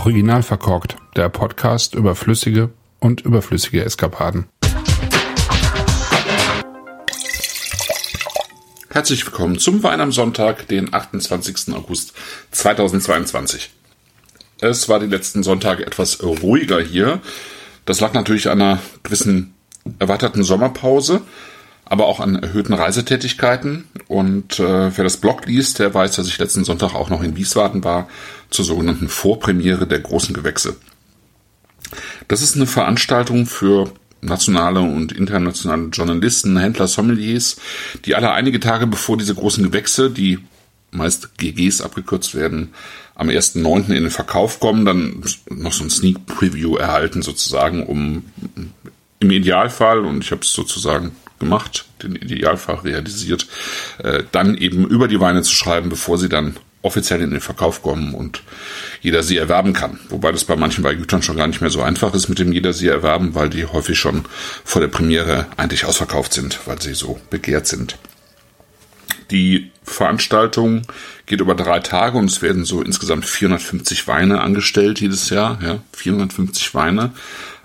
Original verkorkt, der Podcast über flüssige und überflüssige Eskapaden. Herzlich willkommen zum Wein am Sonntag, den 28. August 2022. Es war die letzten Sonntage etwas ruhiger hier. Das lag natürlich an einer gewissen erweiterten Sommerpause aber auch an erhöhten Reisetätigkeiten. Und äh, wer das Blog liest, der weiß, dass ich letzten Sonntag auch noch in Wiesbaden war zur sogenannten Vorpremiere der großen Gewächse. Das ist eine Veranstaltung für nationale und internationale Journalisten, Händler, Sommeliers, die alle einige Tage bevor diese großen Gewächse, die meist GGs abgekürzt werden, am 1.9. in den Verkauf kommen, dann noch so ein Sneak Preview erhalten sozusagen, um im Idealfall, und ich habe es sozusagen gemacht, den Idealfall realisiert, äh, dann eben über die Weine zu schreiben, bevor sie dann offiziell in den Verkauf kommen und jeder sie erwerben kann. Wobei das bei manchen Weingütern schon gar nicht mehr so einfach ist mit dem jeder sie erwerben, weil die häufig schon vor der Premiere eigentlich ausverkauft sind, weil sie so begehrt sind. Die Veranstaltung geht über drei Tage und es werden so insgesamt 450 Weine angestellt jedes Jahr. Ja, 450 Weine.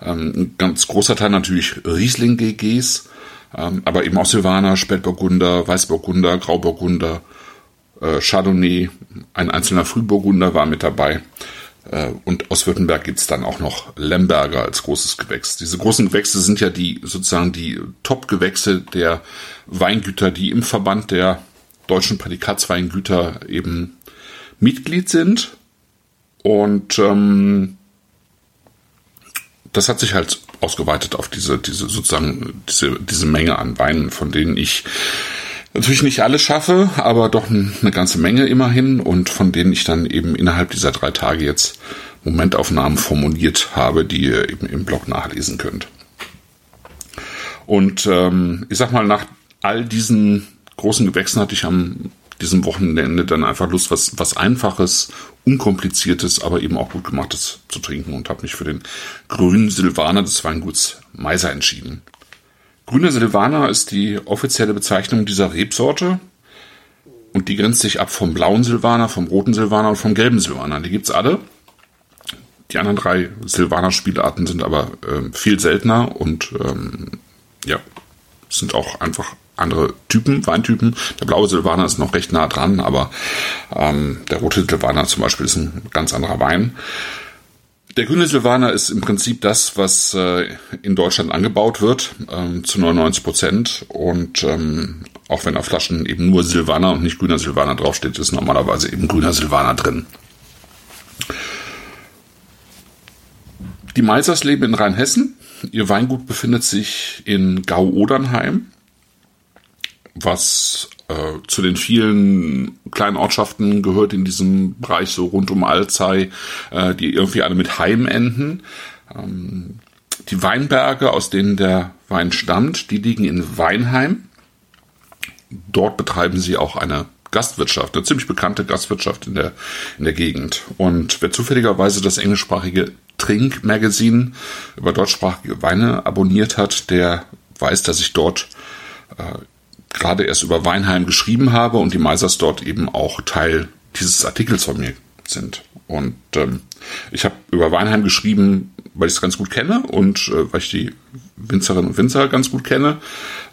Ähm, ein ganz großer Teil natürlich Riesling-GGs, ähm, aber eben auch Silvaner, Spätburgunder, Weißburgunder, Grauburgunder, äh, Chardonnay, ein einzelner Frühburgunder war mit dabei. Äh, und aus Württemberg gibt's dann auch noch Lemberger als großes Gewächs. Diese großen Gewächse sind ja die sozusagen die Top-Gewächse der Weingüter, die im Verband der deutschen Prädikatsweingüter eben Mitglied sind. Und ähm, das hat sich halt ausgeweitet auf diese, diese sozusagen, diese, diese Menge an Weinen, von denen ich natürlich nicht alle schaffe, aber doch eine ganze Menge immerhin und von denen ich dann eben innerhalb dieser drei Tage jetzt Momentaufnahmen formuliert habe, die ihr eben im Blog nachlesen könnt. Und ähm, ich sag mal, nach all diesen großen Gewächsen hatte ich am diesem Wochenende dann einfach Lust, was, was Einfaches, Unkompliziertes, aber eben auch gut gemachtes zu trinken und habe mich für den grünen Silvaner des Weinguts Meiser entschieden. Grüner Silvaner ist die offizielle Bezeichnung dieser Rebsorte und die grenzt sich ab vom blauen Silvaner, vom roten Silvaner und vom gelben Silvaner. Die gibt's alle. Die anderen drei Silvaner-Spielarten sind aber äh, viel seltener und ähm, ja, sind auch einfach andere Typen, Weintypen. Der blaue Silvaner ist noch recht nah dran, aber ähm, der rote Silvaner zum Beispiel ist ein ganz anderer Wein. Der grüne Silvaner ist im Prinzip das, was äh, in Deutschland angebaut wird, ähm, zu 99 Prozent. Und ähm, auch wenn auf Flaschen eben nur Silvaner und nicht grüner Silvaner draufsteht, ist normalerweise eben grüner Silvaner drin. Die Meisers leben in Rheinhessen. Ihr Weingut befindet sich in Gau-Odernheim was äh, zu den vielen kleinen Ortschaften gehört in diesem Bereich so rund um Alzey, äh, die irgendwie alle mit Heim enden. Ähm, die Weinberge, aus denen der Wein stammt, die liegen in Weinheim. Dort betreiben sie auch eine Gastwirtschaft, eine ziemlich bekannte Gastwirtschaft in der, in der Gegend. Und wer zufälligerweise das englischsprachige Trink Magazine über deutschsprachige Weine abonniert hat, der weiß, dass ich dort äh, gerade erst über Weinheim geschrieben habe und die Meisers dort eben auch Teil dieses Artikels von mir sind. Und ähm, ich habe über Weinheim geschrieben, weil ich es ganz gut kenne und äh, weil ich die Winzerinnen und Winzer ganz gut kenne.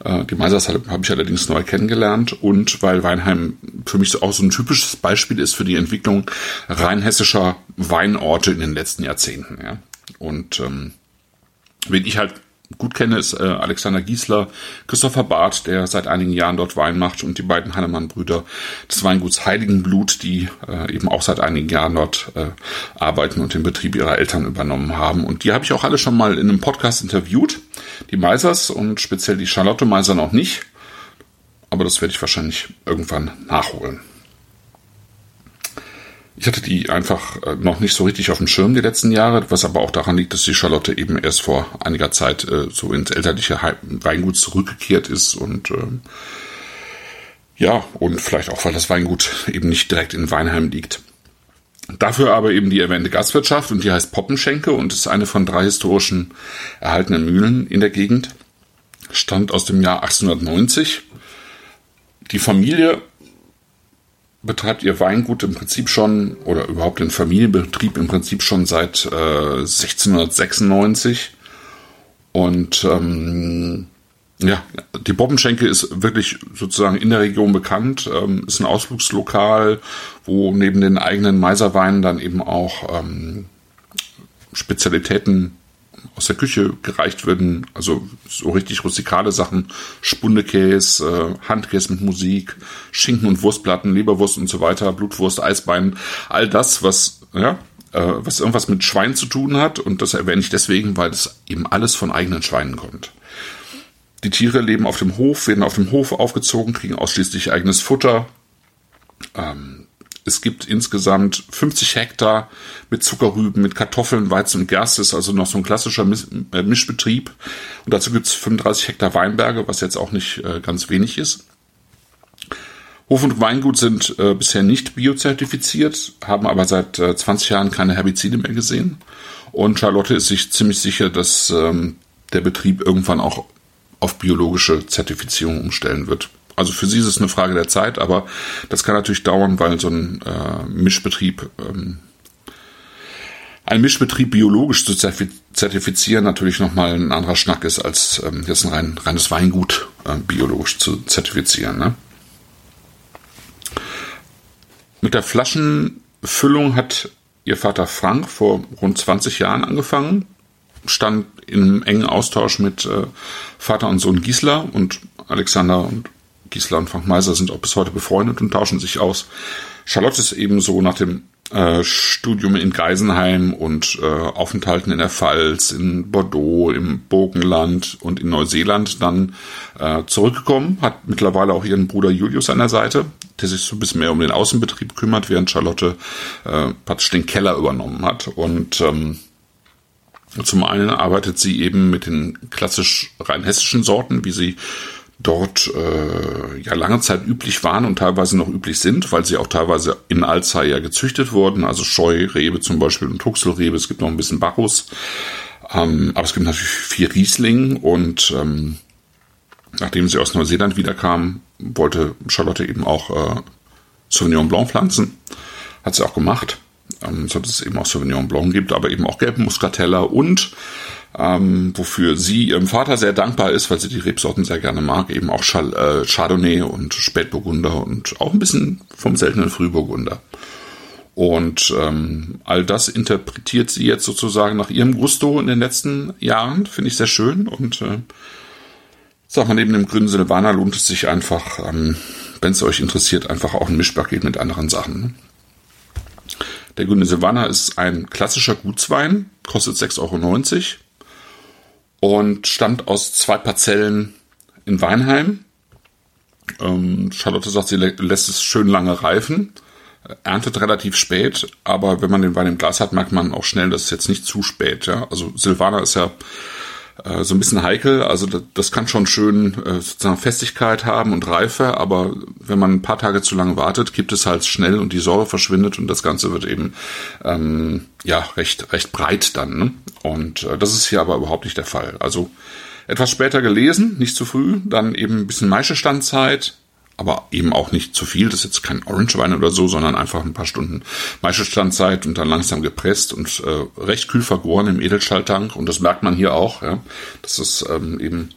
Äh, die Meisers habe hab ich allerdings neu kennengelernt und weil Weinheim für mich auch so ein typisches Beispiel ist für die Entwicklung rheinhessischer Weinorte in den letzten Jahrzehnten. Ja. Und ähm, wenn ich halt gut kenne, ist äh, Alexander Giesler, Christopher Barth, der seit einigen Jahren dort Wein macht und die beiden Hannemann-Brüder des Weinguts Heiligenblut, die äh, eben auch seit einigen Jahren dort äh, arbeiten und den Betrieb ihrer Eltern übernommen haben. Und die habe ich auch alle schon mal in einem Podcast interviewt. Die Meisers und speziell die Charlotte Meiser noch nicht. Aber das werde ich wahrscheinlich irgendwann nachholen. Ich hatte die einfach äh, noch nicht so richtig auf dem Schirm die letzten Jahre, was aber auch daran liegt, dass die Charlotte eben erst vor einiger Zeit äh, so ins elterliche Weingut zurückgekehrt ist und äh, ja, und vielleicht auch, weil das Weingut eben nicht direkt in Weinheim liegt. Dafür aber eben die erwähnte Gastwirtschaft und die heißt Poppenschenke und ist eine von drei historischen erhaltenen Mühlen in der Gegend. Stammt aus dem Jahr 1890. Die Familie betreibt ihr Weingut im Prinzip schon oder überhaupt den Familienbetrieb im Prinzip schon seit äh, 1696. Und ähm, ja, die Bobbenschenke ist wirklich sozusagen in der Region bekannt, ähm, ist ein Ausflugslokal, wo neben den eigenen Meiserweinen dann eben auch ähm, Spezialitäten aus der Küche gereicht würden, also so richtig rustikale Sachen, Spundekäse, äh, Handkäse mit Musik, Schinken und Wurstplatten, Leberwurst und so weiter, Blutwurst, Eisbein, all das, was, ja, äh, was irgendwas mit Schwein zu tun hat. Und das erwähne ich deswegen, weil es eben alles von eigenen Schweinen kommt. Die Tiere leben auf dem Hof, werden auf dem Hof aufgezogen, kriegen ausschließlich eigenes Futter. Ähm, es gibt insgesamt 50 Hektar mit Zuckerrüben, mit Kartoffeln, Weizen und Gerste, ist also noch so ein klassischer äh, Mischbetrieb. Und dazu gibt es 35 Hektar Weinberge, was jetzt auch nicht äh, ganz wenig ist. Hof und Weingut sind äh, bisher nicht biozertifiziert, haben aber seit äh, 20 Jahren keine Herbizide mehr gesehen. Und Charlotte ist sich ziemlich sicher, dass ähm, der Betrieb irgendwann auch auf biologische Zertifizierung umstellen wird. Also für sie ist es eine Frage der Zeit, aber das kann natürlich dauern, weil so ein äh, Mischbetrieb, ähm, ein Mischbetrieb biologisch zu zertifizieren natürlich nochmal ein anderer Schnack ist, als ähm, jetzt ein rein, reines Weingut äh, biologisch zu zertifizieren. Ne? Mit der Flaschenfüllung hat ihr Vater Frank vor rund 20 Jahren angefangen, stand in engen Austausch mit äh, Vater und Sohn Gisela und Alexander und Gisela und Frank Meiser sind auch bis heute befreundet und tauschen sich aus. Charlotte ist ebenso nach dem äh, Studium in Geisenheim und äh, Aufenthalten in der Pfalz, in Bordeaux, im Burgenland und in Neuseeland dann äh, zurückgekommen, hat mittlerweile auch ihren Bruder Julius an der Seite, der sich so ein bisschen mehr um den Außenbetrieb kümmert, während Charlotte äh, praktisch den Keller übernommen hat. Und ähm, zum einen arbeitet sie eben mit den klassisch rein hessischen Sorten, wie sie dort äh, ja lange Zeit üblich waren und teilweise noch üblich sind, weil sie auch teilweise in Alzey ja gezüchtet wurden, also Scheurebe zum Beispiel und Huxelrebe, es gibt noch ein bisschen Bacchus, ähm, aber es gibt natürlich viel Riesling und ähm, nachdem sie aus Neuseeland wiederkam, wollte Charlotte eben auch äh, Sauvignon Blanc pflanzen, hat sie auch gemacht, ähm, so dass es eben auch Sauvignon Blanc gibt, aber eben auch gelben Muscatella und ähm, wofür sie ihrem Vater sehr dankbar ist, weil sie die Rebsorten sehr gerne mag, eben auch äh, Chardonnay und Spätburgunder und auch ein bisschen vom seltenen Frühburgunder. Und ähm, all das interpretiert sie jetzt sozusagen nach ihrem Gusto in den letzten Jahren, finde ich sehr schön. Und äh, sag mal, neben dem grünen Silvaner lohnt es sich einfach, ähm, wenn es euch interessiert, einfach auch ein Mischpaket mit anderen Sachen. Ne? Der grüne Silvaner ist ein klassischer Gutswein, kostet 6,90 Euro und stammt aus zwei Parzellen in Weinheim. Ähm, Charlotte sagt, sie lä lässt es schön lange reifen, erntet relativ spät, aber wenn man den Wein im Glas hat, merkt man auch schnell, dass es jetzt nicht zu spät. Ja? Also Silvaner ist ja äh, so ein bisschen heikel. Also das, das kann schon schön äh, sozusagen Festigkeit haben und Reife, aber wenn man ein paar Tage zu lange wartet, gibt es halt schnell und die Säure verschwindet und das Ganze wird eben ähm, ja recht recht breit dann. Ne? Und äh, das ist hier aber überhaupt nicht der Fall. Also etwas später gelesen, nicht zu früh, dann eben ein bisschen Maischestandzeit, aber eben auch nicht zu viel. Das ist jetzt kein Orange-Wein oder so, sondern einfach ein paar Stunden Maischestandzeit und dann langsam gepresst und äh, recht kühl vergoren im Edelstahltank. Und das merkt man hier auch, ja, dass es ähm, eben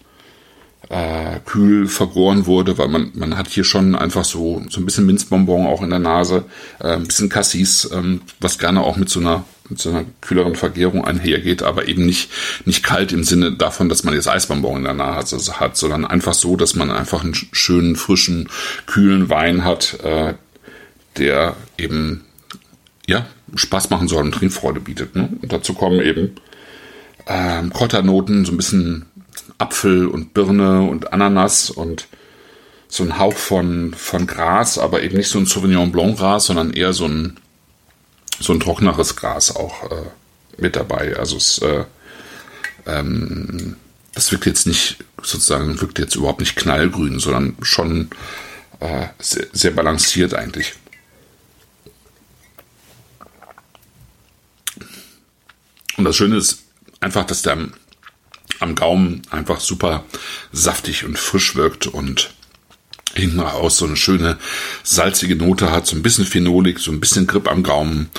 äh, kühl vergoren wurde, weil man, man hat hier schon einfach so, so ein bisschen Minzbonbon auch in der Nase, äh, ein bisschen Cassis, ähm, was gerne auch mit so einer mit so einer kühleren Vergärung einhergeht, aber eben nicht, nicht kalt im Sinne davon, dass man jetzt Eisbonbon in der Nase hat, sondern einfach so, dass man einfach einen schönen, frischen, kühlen Wein hat, äh, der eben ja, Spaß machen soll und Trinkfreude bietet. Ne? Und dazu kommen eben ähm, Kräuternoten, so ein bisschen Apfel und Birne und Ananas und so ein Hauch von, von Gras, aber eben nicht so ein Sauvignon Blanc Gras, sondern eher so ein, so ein trockeneres Gras auch äh, mit dabei. Also es, äh, ähm, das wirkt jetzt nicht, sozusagen, wirkt jetzt überhaupt nicht knallgrün, sondern schon äh, sehr, sehr balanciert eigentlich. Und das Schöne ist einfach, dass der am Gaumen einfach super saftig und frisch wirkt und hinten raus so eine schöne salzige Note hat, so ein bisschen Phenolik, so ein bisschen Grip am Gaumen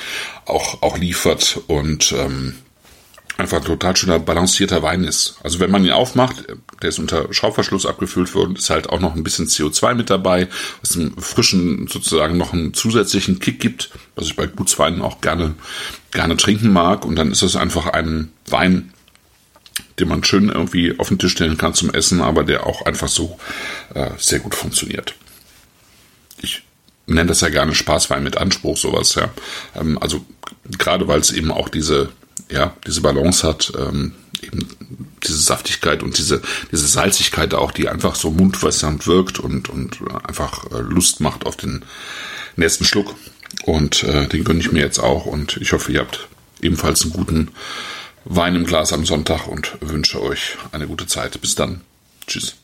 auch, auch liefert und ähm, einfach ein total schöner balancierter Wein ist. Also wenn man ihn aufmacht, der ist unter Schraubverschluss abgefüllt worden, ist halt auch noch ein bisschen CO2 mit dabei, was dem frischen sozusagen noch einen zusätzlichen Kick gibt, was ich bei Gutsweinen auch gerne, gerne trinken mag. Und dann ist es einfach ein Wein, den man schön irgendwie auf den Tisch stellen kann zum Essen, aber der auch einfach so äh, sehr gut funktioniert. Ich nenne das ja gerne Spaßwein mit Anspruch, sowas, ja. Ähm, also gerade weil es eben auch diese, ja, diese Balance hat, ähm, eben diese Saftigkeit und diese, diese Salzigkeit auch, die einfach so mundwässernd wirkt und, und einfach äh, Lust macht auf den nächsten Schluck. Und äh, den gönne ich mir jetzt auch und ich hoffe, ihr habt ebenfalls einen guten Wein im Glas am Sonntag und wünsche euch eine gute Zeit. Bis dann. Tschüss.